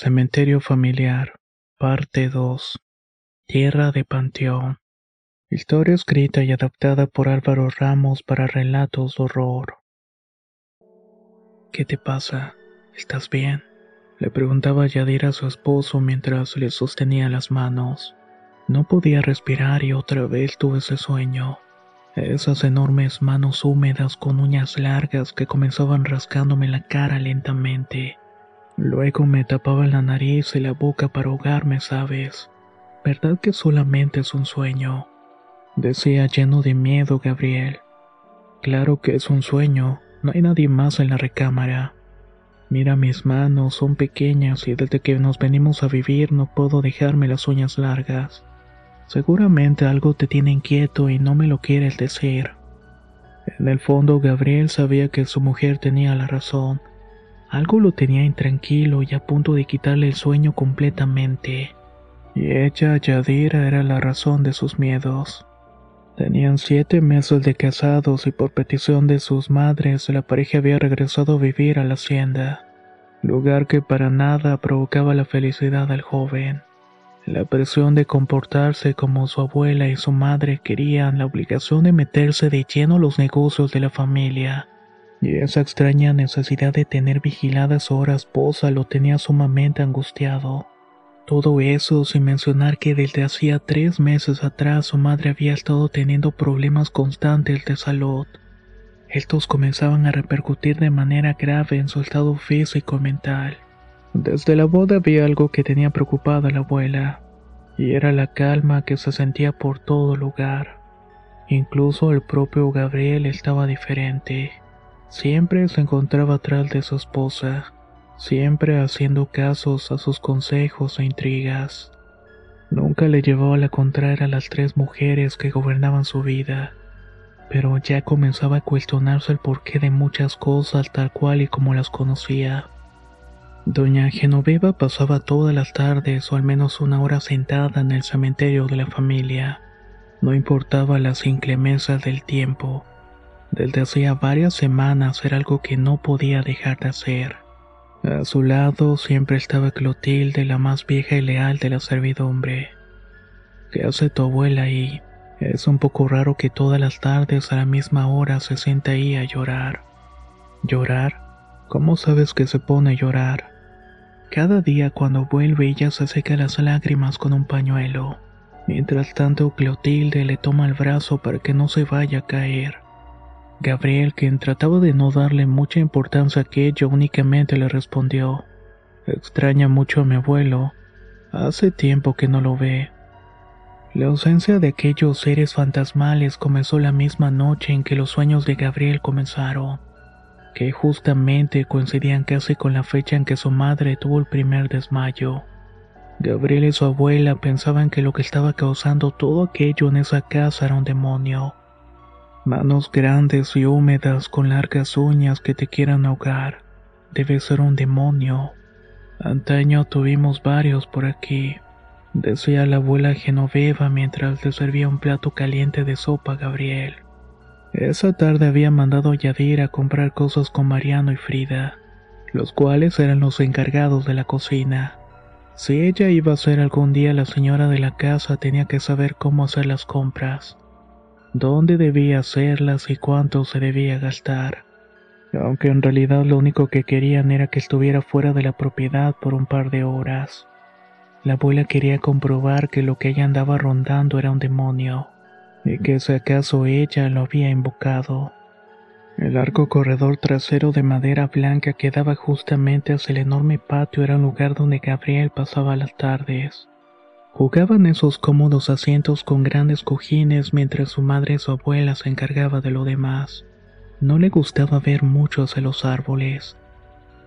Cementerio familiar, parte 2. Tierra de Panteón. Historia escrita y adaptada por Álvaro Ramos para relatos de horror. ¿Qué te pasa? ¿Estás bien? Le preguntaba Yadira a su esposo mientras le sostenía las manos. No podía respirar y otra vez tuve ese sueño. Esas enormes manos húmedas con uñas largas que comenzaban rascándome la cara lentamente. Luego me tapaban la nariz y la boca para ahogarme, ¿sabes? ¿Verdad que solamente es un sueño? Decía lleno de miedo Gabriel. Claro que es un sueño, no hay nadie más en la recámara. Mira mis manos, son pequeñas y desde que nos venimos a vivir no puedo dejarme las uñas largas. Seguramente algo te tiene inquieto y no me lo quieres decir. En el fondo Gabriel sabía que su mujer tenía la razón. Algo lo tenía intranquilo y a punto de quitarle el sueño completamente. Y ella, Yadira, era la razón de sus miedos. Tenían siete meses de casados y por petición de sus madres la pareja había regresado a vivir a la hacienda, lugar que para nada provocaba la felicidad al joven. La presión de comportarse como su abuela y su madre querían la obligación de meterse de lleno los negocios de la familia, y esa extraña necesidad de tener vigilada su hora esposa lo tenía sumamente angustiado. Todo eso sin mencionar que desde hacía tres meses atrás su madre había estado teniendo problemas constantes de salud. Estos comenzaban a repercutir de manera grave en su estado físico y mental. Desde la boda había algo que tenía preocupada a la abuela, y era la calma que se sentía por todo lugar. Incluso el propio Gabriel estaba diferente. Siempre se encontraba atrás de su esposa, siempre haciendo casos a sus consejos e intrigas. Nunca le llevaba la contraria a las tres mujeres que gobernaban su vida, pero ya comenzaba a cuestionarse el porqué de muchas cosas tal cual y como las conocía. Doña Genoveva pasaba todas las tardes o al menos una hora sentada en el cementerio de la familia. No importaba las inclemencias del tiempo. Desde hacía varias semanas era algo que no podía dejar de hacer. A su lado siempre estaba Clotilde, la más vieja y leal de la servidumbre. ¿Qué hace tu abuela ahí? Es un poco raro que todas las tardes a la misma hora se sienta ahí a llorar. ¿Llorar? ¿Cómo sabes que se pone a llorar? Cada día cuando vuelve ella se seca las lágrimas con un pañuelo. Mientras tanto Clotilde le toma el brazo para que no se vaya a caer. Gabriel, quien trataba de no darle mucha importancia a aquello, únicamente le respondió, Extraña mucho a mi abuelo. Hace tiempo que no lo ve. La ausencia de aquellos seres fantasmales comenzó la misma noche en que los sueños de Gabriel comenzaron, que justamente coincidían casi con la fecha en que su madre tuvo el primer desmayo. Gabriel y su abuela pensaban que lo que estaba causando todo aquello en esa casa era un demonio Manos grandes y húmedas con largas uñas que te quieran ahogar. Debe ser un demonio. Antaño tuvimos varios por aquí, decía la abuela Genoveva mientras le servía un plato caliente de sopa a Gabriel. Esa tarde había mandado a Yadira a comprar cosas con Mariano y Frida, los cuales eran los encargados de la cocina. Si ella iba a ser algún día la señora de la casa, tenía que saber cómo hacer las compras dónde debía hacerlas y cuánto se debía gastar, aunque en realidad lo único que querían era que estuviera fuera de la propiedad por un par de horas. La abuela quería comprobar que lo que ella andaba rondando era un demonio, y que si acaso ella lo había invocado. El largo corredor trasero de madera blanca que daba justamente hacia el enorme patio era un lugar donde Gabriel pasaba las tardes. Jugaban esos cómodos asientos con grandes cojines mientras su madre y su abuela se encargaba de lo demás. No le gustaba ver mucho hacia los árboles,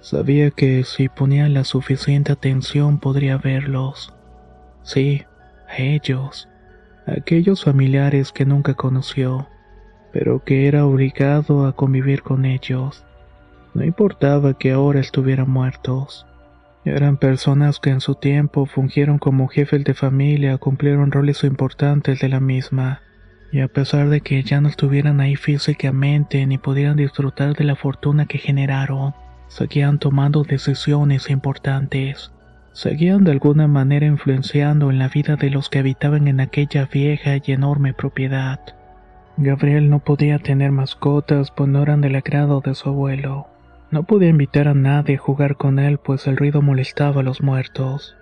Sabía que si ponía la suficiente atención podría verlos. Sí, a ellos, aquellos familiares que nunca conoció, pero que era obligado a convivir con ellos. No importaba que ahora estuvieran muertos. Eran personas que en su tiempo fungieron como jefes de familia, cumplieron roles importantes de la misma, y a pesar de que ya no estuvieran ahí físicamente ni pudieran disfrutar de la fortuna que generaron, seguían tomando decisiones importantes. Seguían de alguna manera influenciando en la vida de los que habitaban en aquella vieja y enorme propiedad. Gabriel no podía tener mascotas pues no eran del agrado de su abuelo. No podía invitar a nadie a jugar con él pues el ruido molestaba a los muertos.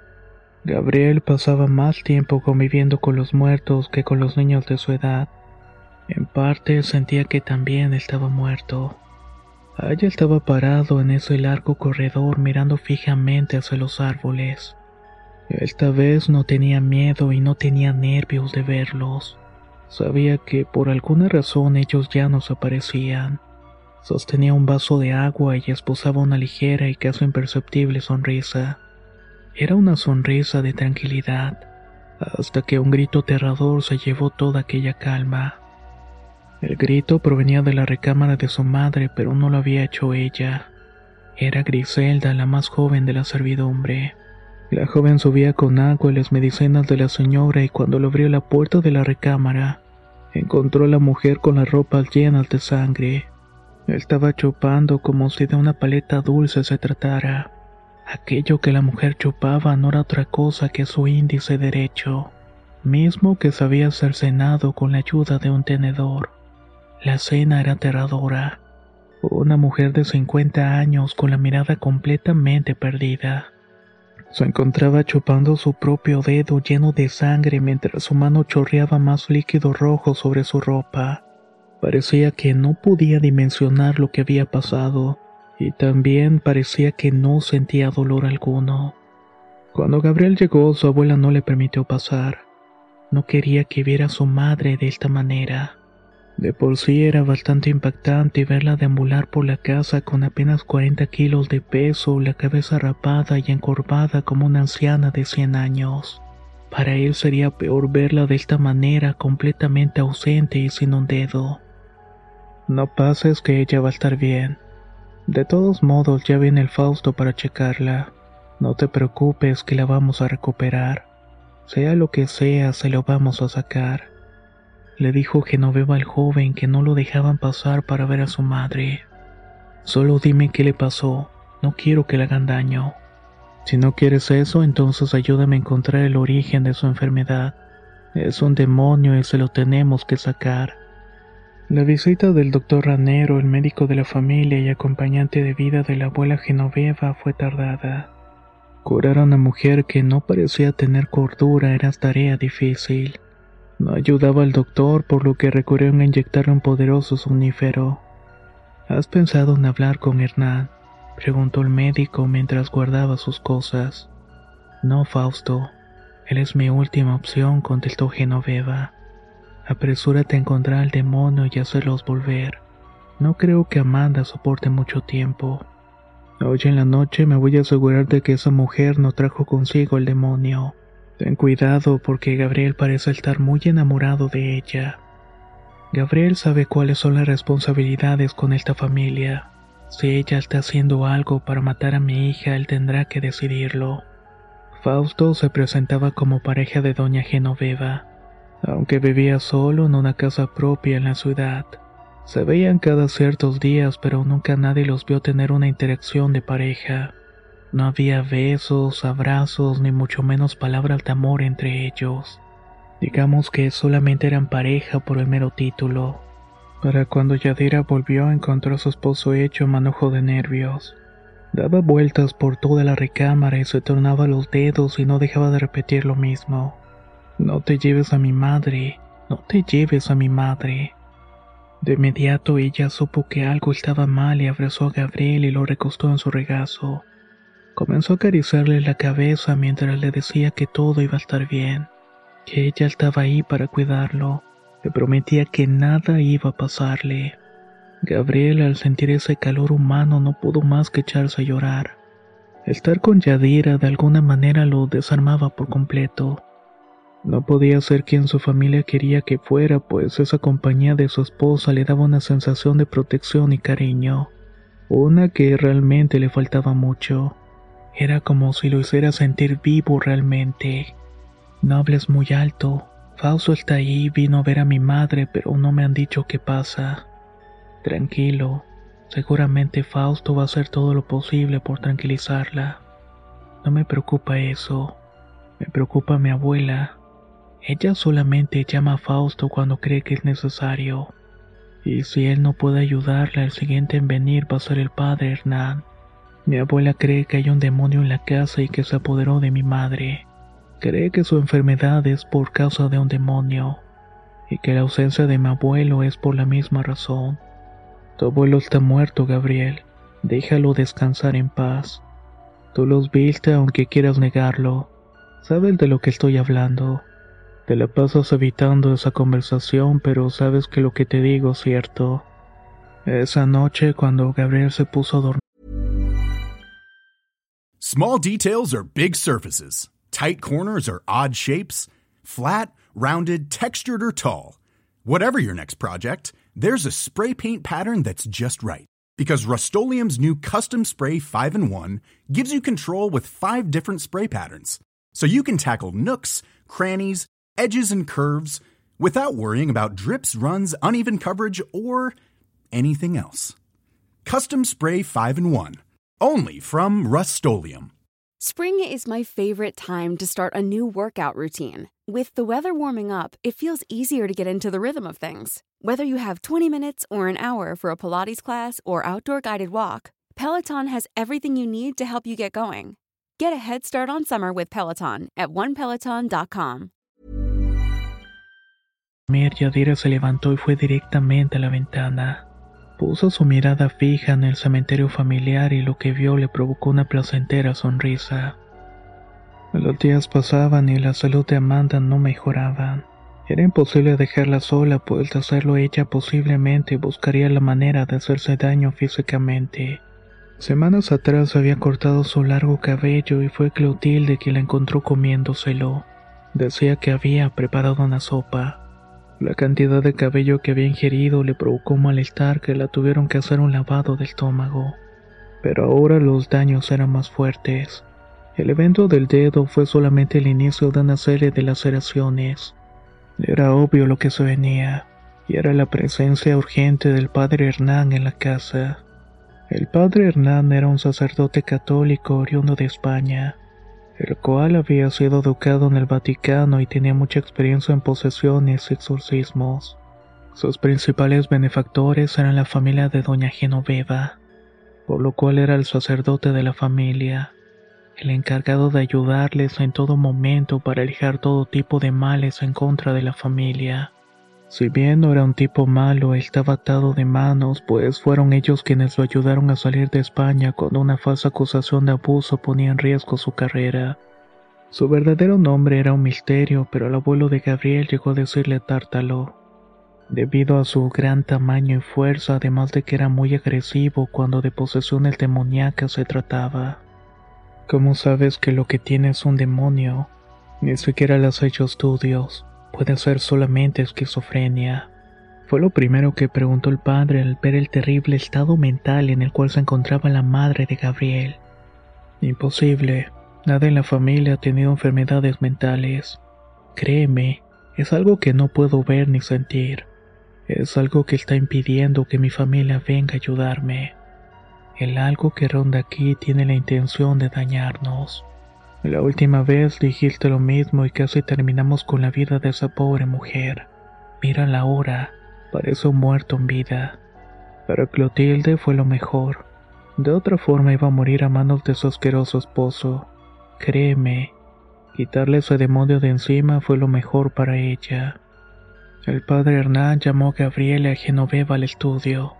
Gabriel pasaba más tiempo conviviendo con los muertos que con los niños de su edad. En parte sentía que también estaba muerto. Allá estaba parado en ese largo corredor mirando fijamente hacia los árboles. Esta vez no tenía miedo y no tenía nervios de verlos. Sabía que por alguna razón ellos ya no se aparecían. Sostenía un vaso de agua y esposaba una ligera y casi imperceptible sonrisa. Era una sonrisa de tranquilidad, hasta que un grito aterrador se llevó toda aquella calma. El grito provenía de la recámara de su madre, pero no lo había hecho ella. Era Griselda, la más joven de la servidumbre. La joven subía con agua y las medicinas de la señora y cuando le abrió la puerta de la recámara, encontró a la mujer con las ropas llenas de sangre. Estaba chupando como si de una paleta dulce se tratara. Aquello que la mujer chupaba no era otra cosa que su índice derecho, mismo que se había cercenado con la ayuda de un tenedor. La escena era aterradora. Una mujer de 50 años con la mirada completamente perdida. Se encontraba chupando su propio dedo lleno de sangre mientras su mano chorreaba más líquido rojo sobre su ropa. Parecía que no podía dimensionar lo que había pasado, y también parecía que no sentía dolor alguno. Cuando Gabriel llegó, su abuela no le permitió pasar. No quería que viera a su madre de esta manera. De por sí era bastante impactante verla deambular por la casa con apenas 40 kilos de peso, la cabeza rapada y encorvada como una anciana de 100 años. Para él sería peor verla de esta manera completamente ausente y sin un dedo. No pases que ella va a estar bien. De todos modos ya viene el Fausto para checarla. No te preocupes que la vamos a recuperar. Sea lo que sea, se lo vamos a sacar. Le dijo Genoveva al joven que no lo dejaban pasar para ver a su madre. Solo dime qué le pasó, no quiero que le hagan daño. Si no quieres eso, entonces ayúdame a encontrar el origen de su enfermedad. Es un demonio y se lo tenemos que sacar. La visita del doctor Ranero, el médico de la familia y acompañante de vida de la abuela Genoveva, fue tardada. Curar a una mujer que no parecía tener cordura era tarea difícil. No ayudaba al doctor, por lo que recurrió a inyectarle un poderoso somnífero. ¿Has pensado en hablar con Hernán? preguntó el médico mientras guardaba sus cosas. No, Fausto. Él es mi última opción, contestó Genoveva. Apresúrate a encontrar al demonio y hacerlos volver. No creo que Amanda soporte mucho tiempo. Hoy en la noche me voy a asegurar de que esa mujer no trajo consigo el demonio. Ten cuidado porque Gabriel parece estar muy enamorado de ella. Gabriel sabe cuáles son las responsabilidades con esta familia. Si ella está haciendo algo para matar a mi hija, él tendrá que decidirlo. Fausto se presentaba como pareja de doña Genoveva aunque vivía solo en una casa propia en la ciudad. Se veían cada ciertos días, pero nunca nadie los vio tener una interacción de pareja. No había besos, abrazos, ni mucho menos palabras de amor entre ellos. Digamos que solamente eran pareja por el mero título. Para cuando Yadira volvió encontró a su esposo hecho manojo de nervios. Daba vueltas por toda la recámara y se tornaba los dedos y no dejaba de repetir lo mismo. No te lleves a mi madre, no te lleves a mi madre. De inmediato ella supo que algo estaba mal y abrazó a Gabriel y lo recostó en su regazo. Comenzó a acariciarle la cabeza mientras le decía que todo iba a estar bien, que ella estaba ahí para cuidarlo, le prometía que nada iba a pasarle. Gabriel, al sentir ese calor humano, no pudo más que echarse a llorar. Estar con Yadira de alguna manera lo desarmaba por completo. No podía ser quien su familia quería que fuera, pues esa compañía de su esposa le daba una sensación de protección y cariño, una que realmente le faltaba mucho. Era como si lo hiciera sentir vivo realmente. No hables muy alto. Fausto está ahí, vino a ver a mi madre, pero no me han dicho qué pasa. Tranquilo, seguramente Fausto va a hacer todo lo posible por tranquilizarla. No me preocupa eso, me preocupa mi abuela. Ella solamente llama a Fausto cuando cree que es necesario. Y si él no puede ayudarla, el siguiente en venir va a ser el padre Hernán. Mi abuela cree que hay un demonio en la casa y que se apoderó de mi madre. Cree que su enfermedad es por causa de un demonio y que la ausencia de mi abuelo es por la misma razón. Tu abuelo está muerto, Gabriel. Déjalo descansar en paz. Tú los viste aunque quieras negarlo. Sabes de lo que estoy hablando. Te la pasas evitando esa conversación, pero sabes que lo que te digo es cierto. Esa noche cuando Gabriel se puso a dormir. Small details are big surfaces. Tight corners are odd shapes. Flat, rounded, textured or tall. Whatever your next project, there's a spray paint pattern that's just right. Because Rust new Custom Spray 5 in 1 gives you control with five different spray patterns. So you can tackle nooks, crannies, edges, and curves without worrying about drips, runs, uneven coverage, or anything else. Custom Spray 5 in 1. Only from Rust Spring is my favorite time to start a new workout routine. With the weather warming up, it feels easier to get into the rhythm of things. Whether you have 20 minutes or an hour for a Pilates class or outdoor guided walk, Peloton has everything you need to help you get going. Get a head start on summer with Peloton at onepeloton.com. Yadira se levantó y fue directamente a la ventana. Puso su mirada fija en el cementerio familiar y lo que vio le provocó una placentera sonrisa. Los días pasaban y la salud de Amanda no mejoraba. Era imposible dejarla sola, pues de hacerlo ella posiblemente buscaría la manera de hacerse daño físicamente. Semanas atrás había cortado su largo cabello y fue Clotilde quien la encontró comiéndoselo. Decía que había preparado una sopa. La cantidad de cabello que había ingerido le provocó malestar que la tuvieron que hacer un lavado de estómago. Pero ahora los daños eran más fuertes. El evento del dedo fue solamente el inicio de una serie de laceraciones. Era obvio lo que se venía, y era la presencia urgente del padre Hernán en la casa. El padre Hernán era un sacerdote católico oriundo de España el cual había sido educado en el Vaticano y tenía mucha experiencia en posesiones y exorcismos. Sus principales benefactores eran la familia de doña Genoveva, por lo cual era el sacerdote de la familia, el encargado de ayudarles en todo momento para alejar todo tipo de males en contra de la familia. Si bien no era un tipo malo, estaba atado de manos, pues fueron ellos quienes lo ayudaron a salir de España cuando una falsa acusación de abuso ponía en riesgo su carrera. Su verdadero nombre era un misterio, pero el abuelo de Gabriel llegó a decirle Tártalo, debido a su gran tamaño y fuerza, además de que era muy agresivo cuando de posesiones demoníacas se trataba. ¿Cómo sabes que lo que tiene es un demonio? Ni siquiera le has hecho estudios. Puede ser solamente esquizofrenia. Fue lo primero que preguntó el padre al ver el terrible estado mental en el cual se encontraba la madre de Gabriel. Imposible. Nada en la familia ha tenido enfermedades mentales. Créeme, es algo que no puedo ver ni sentir. Es algo que está impidiendo que mi familia venga a ayudarme. El algo que ronda aquí tiene la intención de dañarnos. La última vez dijiste lo mismo y casi terminamos con la vida de esa pobre mujer. Mira la hora, parece un muerto en vida. Pero Clotilde fue lo mejor. De otra forma iba a morir a manos de su asqueroso esposo. Créeme, quitarle ese demonio de encima fue lo mejor para ella. El padre Hernán llamó a Gabriela a Genoveva al estudio.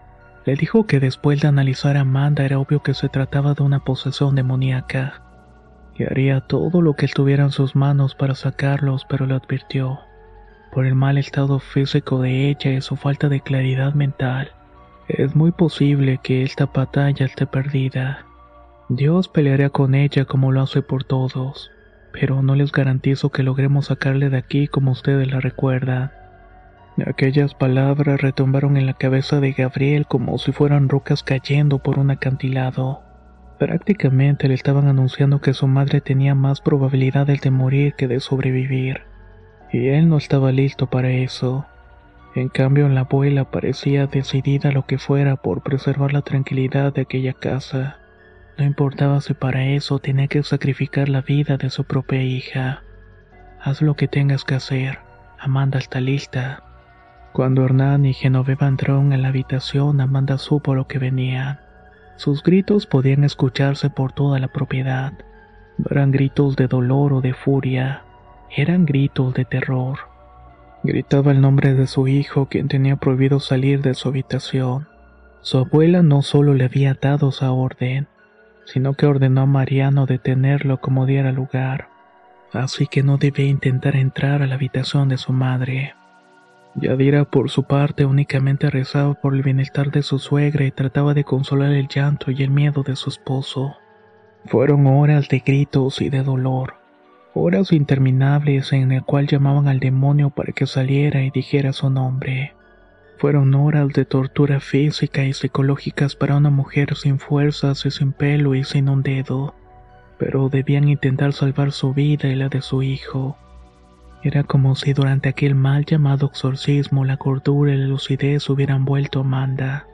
Le dijo que después de analizar a Amanda era obvio que se trataba de una posesión demoníaca haría todo lo que estuviera en sus manos para sacarlos, pero le advirtió. Por el mal estado físico de ella y su falta de claridad mental, Es muy posible que esta batalla esté perdida. Dios peleará con ella como lo hace por todos, pero no les garantizo que logremos sacarle de aquí como ustedes la recuerdan. Aquellas palabras retumbaron en la cabeza de Gabriel como si fueran rocas cayendo por un acantilado. Prácticamente le estaban anunciando que su madre tenía más probabilidades de morir que de sobrevivir, y él no estaba listo para eso. En cambio, la abuela parecía decidida a lo que fuera por preservar la tranquilidad de aquella casa. No importaba si para eso tenía que sacrificar la vida de su propia hija. Haz lo que tengas que hacer. Amanda está lista. Cuando Hernán y Genoveva entraron en la habitación, Amanda supo lo que venía. Sus gritos podían escucharse por toda la propiedad. No eran gritos de dolor o de furia, eran gritos de terror. Gritaba el nombre de su hijo, quien tenía prohibido salir de su habitación. Su abuela no solo le había dado esa orden, sino que ordenó a Mariano detenerlo como diera lugar, así que no debía intentar entrar a la habitación de su madre. Yadira, por su parte, únicamente rezaba por el bienestar de su suegra y trataba de consolar el llanto y el miedo de su esposo. Fueron horas de gritos y de dolor horas interminables en el cual llamaban al demonio para que saliera y dijera su nombre. Fueron horas de tortura física y psicológicas para una mujer sin fuerzas y sin pelo y sin un dedo, pero debían intentar salvar su vida y la de su hijo. Era como si durante aquel mal llamado exorcismo la cordura y la lucidez hubieran vuelto a Amanda,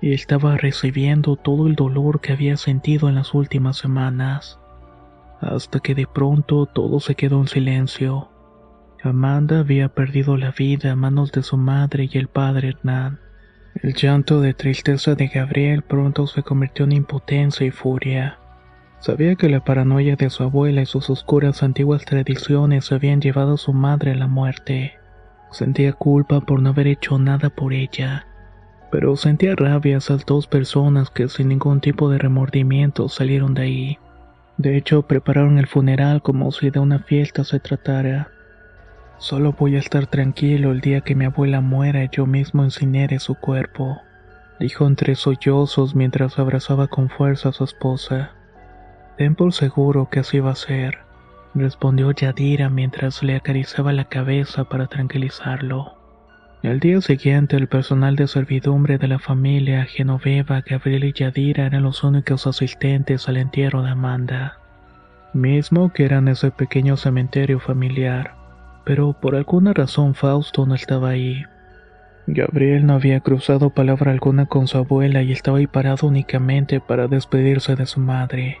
y estaba recibiendo todo el dolor que había sentido en las últimas semanas hasta que de pronto todo se quedó en silencio. Amanda había perdido la vida a manos de su madre y el padre Hernán. El llanto de tristeza de Gabriel pronto se convirtió en impotencia y furia. Sabía que la paranoia de su abuela y sus oscuras antiguas tradiciones habían llevado a su madre a la muerte. Sentía culpa por no haber hecho nada por ella, pero sentía rabia a esas dos personas que sin ningún tipo de remordimiento salieron de ahí. De hecho, prepararon el funeral como si de una fiesta se tratara. Solo voy a estar tranquilo el día que mi abuela muera y yo mismo incinere su cuerpo, dijo entre sollozos mientras abrazaba con fuerza a su esposa. Ten por seguro que así va a ser, respondió Yadira mientras le acariciaba la cabeza para tranquilizarlo. El día siguiente, el personal de servidumbre de la familia Genoveva, Gabriel y Yadira eran los únicos asistentes al entierro de Amanda, mismo que eran ese pequeño cementerio familiar, pero por alguna razón Fausto no estaba ahí. Gabriel no había cruzado palabra alguna con su abuela y estaba ahí parado únicamente para despedirse de su madre.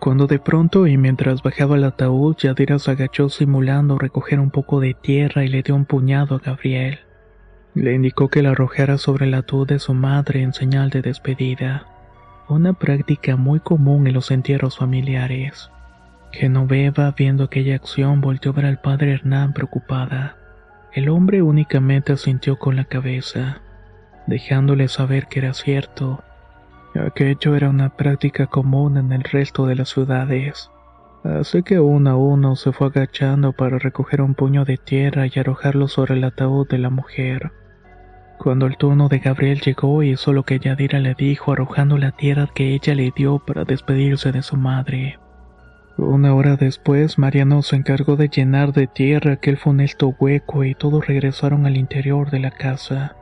Cuando de pronto y mientras bajaba el ataúd, Yadira se agachó simulando recoger un poco de tierra y le dio un puñado a Gabriel. Le indicó que la arrojara sobre el ataúd de su madre en señal de despedida, una práctica muy común en los entierros familiares. Genoveva, viendo aquella acción, volteó a ver al padre Hernán preocupada. El hombre únicamente asintió con la cabeza, dejándole saber que era cierto. Aquello era una práctica común en el resto de las ciudades. Así que uno a uno se fue agachando para recoger un puño de tierra y arrojarlo sobre el ataúd de la mujer. Cuando el turno de Gabriel llegó, hizo lo que Yadira le dijo, arrojando la tierra que ella le dio para despedirse de su madre. Una hora después, Mariano se encargó de llenar de tierra aquel funesto hueco y todos regresaron al interior de la casa.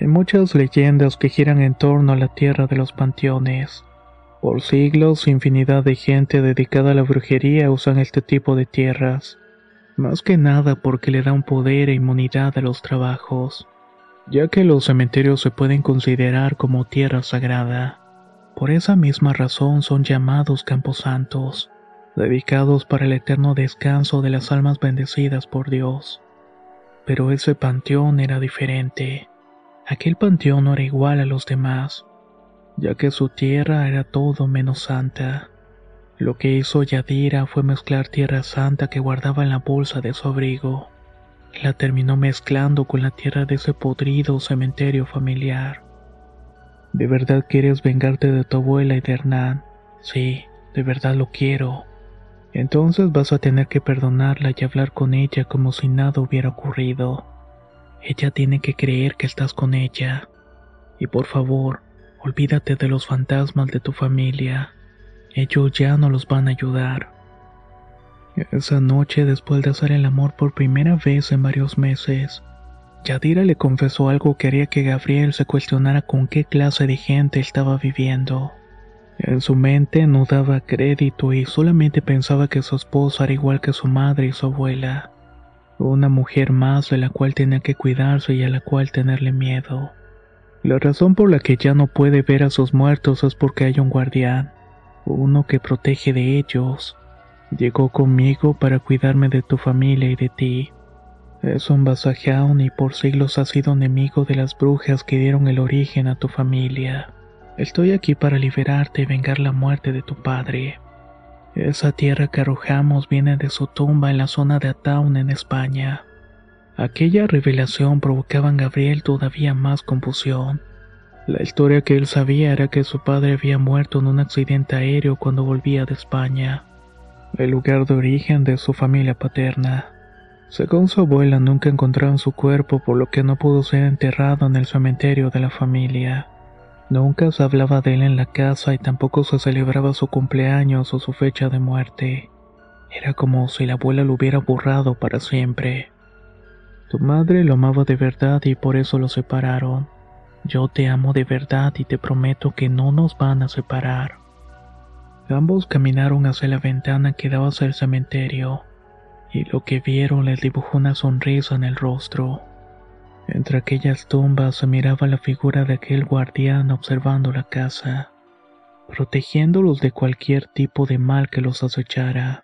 Hay muchas leyendas que giran en torno a la tierra de los panteones. Por siglos, infinidad de gente dedicada a la brujería usan este tipo de tierras, más que nada porque le da un poder e inmunidad a los trabajos ya que los cementerios se pueden considerar como tierra sagrada. Por esa misma razón son llamados camposantos, dedicados para el eterno descanso de las almas bendecidas por Dios. Pero ese panteón era diferente. Aquel panteón no era igual a los demás, ya que su tierra era todo menos santa. Lo que hizo Yadira fue mezclar tierra santa que guardaba en la bolsa de su abrigo la terminó mezclando con la tierra de ese podrido cementerio familiar. ¿De verdad quieres vengarte de tu abuela y de Hernán? Sí, de verdad lo quiero. Entonces vas a tener que perdonarla y hablar con ella como si nada hubiera ocurrido. Ella tiene que creer que estás con ella. Y por favor, olvídate de los fantasmas de tu familia. Ellos ya no los van a ayudar. Esa noche, después de hacer el amor por primera vez en varios meses, Yadira le confesó algo que haría que Gabriel se cuestionara con qué clase de gente estaba viviendo. En su mente no daba crédito y solamente pensaba que su esposa era igual que su madre y su abuela. Una mujer más de la cual tenía que cuidarse y a la cual tenerle miedo. La razón por la que ya no puede ver a sus muertos es porque hay un guardián, uno que protege de ellos. Llegó conmigo para cuidarme de tu familia y de ti. Es un Basajaun y por siglos ha sido enemigo de las brujas que dieron el origen a tu familia. Estoy aquí para liberarte y vengar la muerte de tu padre. Esa tierra que arrojamos viene de su tumba en la zona de Ataun en España. Aquella revelación provocaba en Gabriel todavía más confusión. La historia que él sabía era que su padre había muerto en un accidente aéreo cuando volvía de España, el lugar de origen de su familia paterna. Según su abuela, nunca encontraron su cuerpo, por lo que no pudo ser enterrado en el cementerio de la familia. Nunca se hablaba de él en la casa y tampoco se celebraba su cumpleaños o su fecha de muerte. Era como si la abuela lo hubiera borrado para siempre. Tu madre lo amaba de verdad y por eso lo separaron. Yo te amo de verdad y te prometo que no nos van a separar. Ambos caminaron hacia la ventana que daba hacia el cementerio, y lo que vieron les dibujó una sonrisa en el rostro. Entre aquellas tumbas se miraba la figura de aquel guardián observando la casa, protegiéndolos de cualquier tipo de mal que los acechara.